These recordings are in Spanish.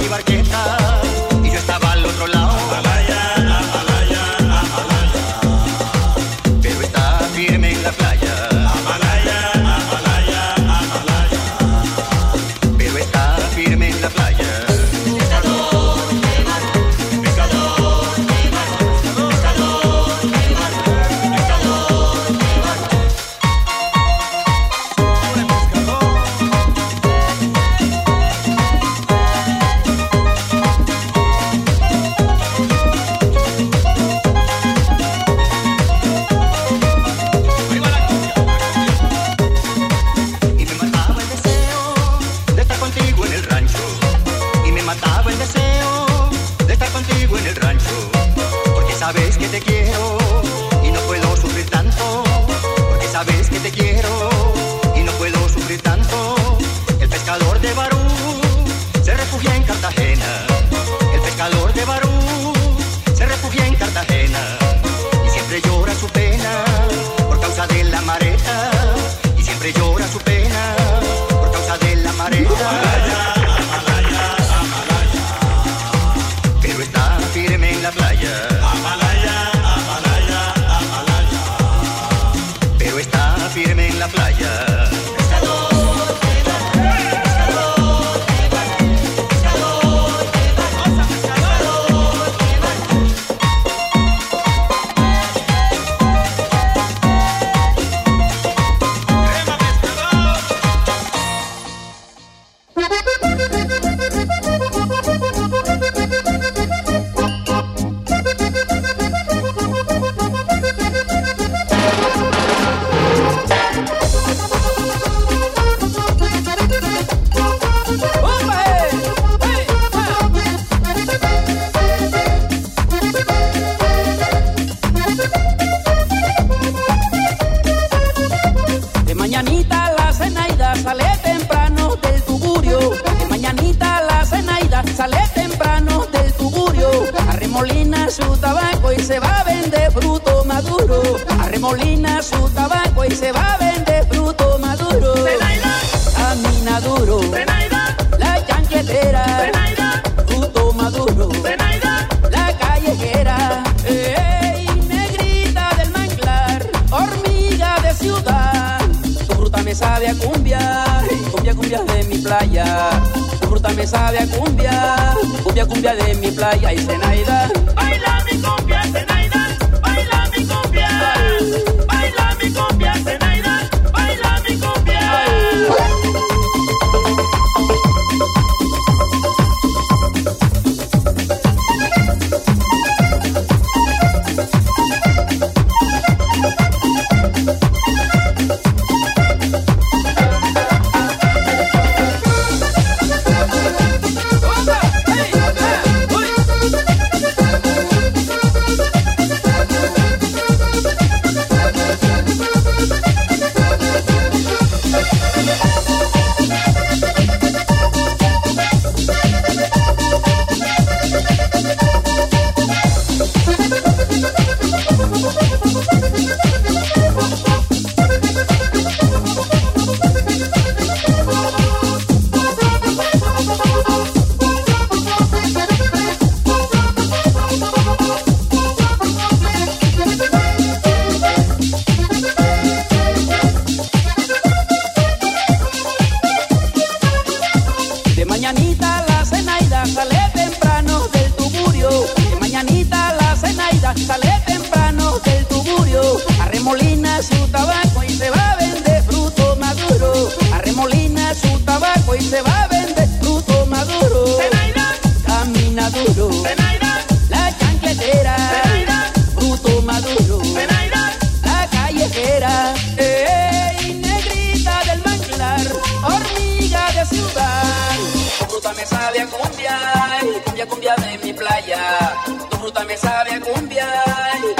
mi barqueta. te quiero. su tabaco y se va a vender fruto maduro. Arremolina su tabaco y se va a vender fruto maduro. Camina duro. La chancletera. Fruto maduro. La callejera. Ey, negrita del manglar. Hormiga de ciudad. Tu fruta me sabe a cumbia me sabe a cumbia, cumbia, cumbia de mi playa y Zenaida. Baila mi cumbia, Zenaida. me sabe a cumbia, cumbia, cumbia de mi playa. Tu fruta me sabe a cumbia.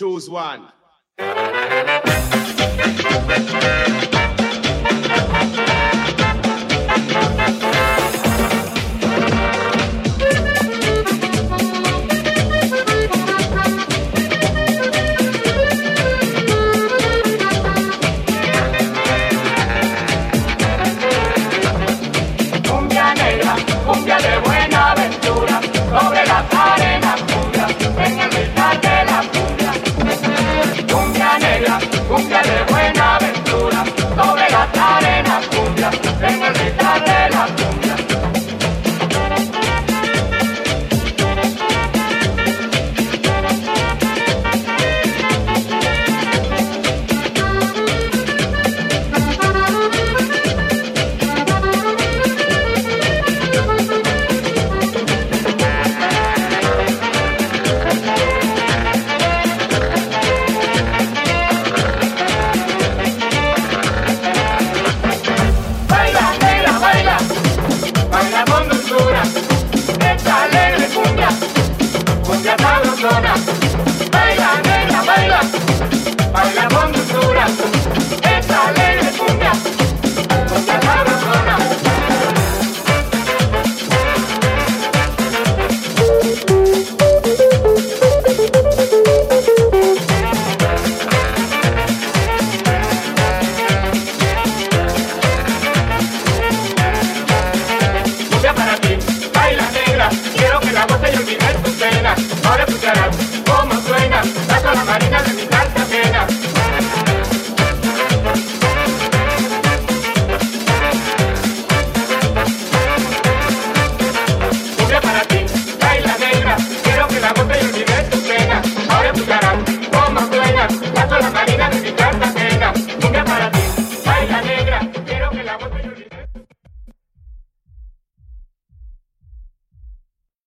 Choose one.